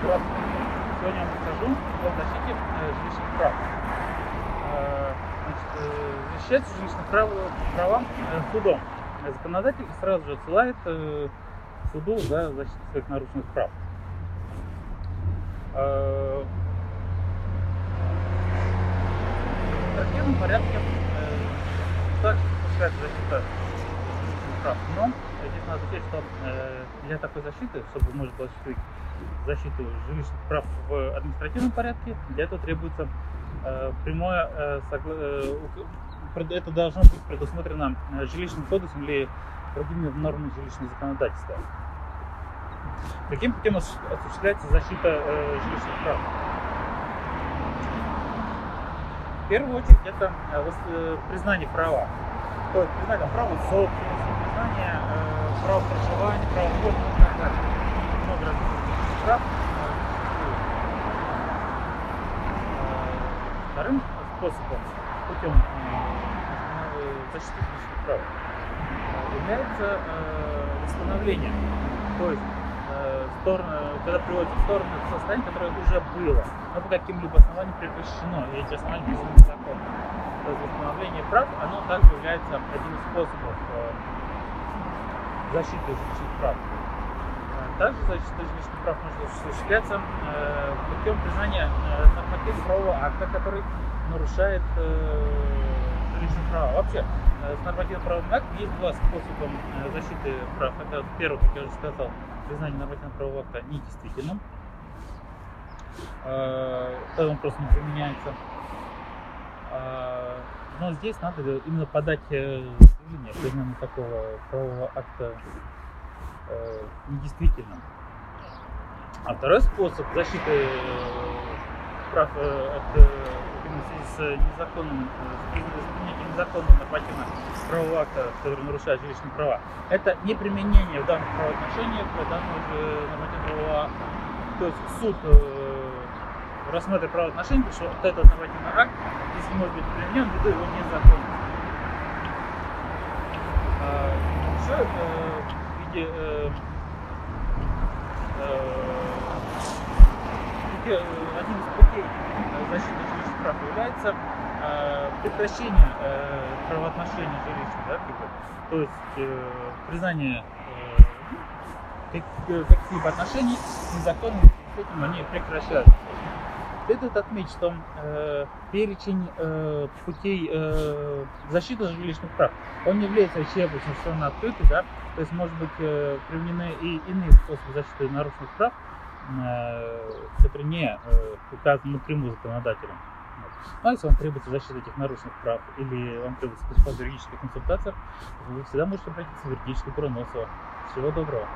Сегодня я вам о защите э, жилищных прав. Э, значит, э, защищается жилищных прав, права э, судом. Законодатель сразу же отсылает суду за защиту своих нарушенных прав. В трактирном порядке также допускается защита прав, но здесь надо учесть, что для такой защиты, чтобы может осуществить защиту жилищных прав в административном порядке, для этого требуется э, прямое э, согла- э, это должно быть предусмотрено э, жилищным кодексом или другими нормами жилищного законодательства. Каким путем осу- осуществляется защита э, жилищных прав? В первую очередь это э, э, признание права. То есть признание права собственности, признание э, права проживания, права входа и так далее. Много различных прав. э, существует. Э, Вторым способом, путем э, защиты личных прав, э, является э, восстановление. То есть стороны, когда приводится в сторону состояние, которое уже было, но по каким-либо основаниям прекращено, и эти основания признаны законом. То есть восстановление прав, оно также является одним из способов защиты жилищных прав. Также защита жилищных прав может осуществляться путем признания э, нормативно-правового акта, который нарушает э, жилищные права. Вообще, э, с нормативно-правовым актом есть два способа э, защиты прав. Это первый, как я уже сказал, признание нормативно-правового акта недействительным. Тогда он просто не применяется. Но здесь надо именно подать заявление о признании такого правового акта недействительным. А второй способ защиты прав от именно в связи с незаконным, э, с принятием незаконного нормативного правового акта, который нарушает жилищные права, это не применение в данных правоотношениях данного нормативного акта. То есть суд э, рассматривает правоотношения, что вот этот нормативный акт, если может быть применен, ввиду его незаконности. А, еще э, в виде э, пути- одним из путей э, защиты жилищных прав является э, прекращение э, правоотношений жилищных, да, то есть признание как- каких-либо отношений незаконными, этим они прекращаются. Следует отметить, что э, перечень э, путей э, защиты жилищных прав, он не является исчерпывающим, он открытый, да, то есть, может быть, э, применены и иные способы защиты нарушенных прав, э, не э, указаны напрямую законодателем. А если вам требуется защита этих нарушенных прав или вам требуется бесплатная юридическая консультация, вы всегда можете обратиться в юридическое бюро Носова. Всего доброго.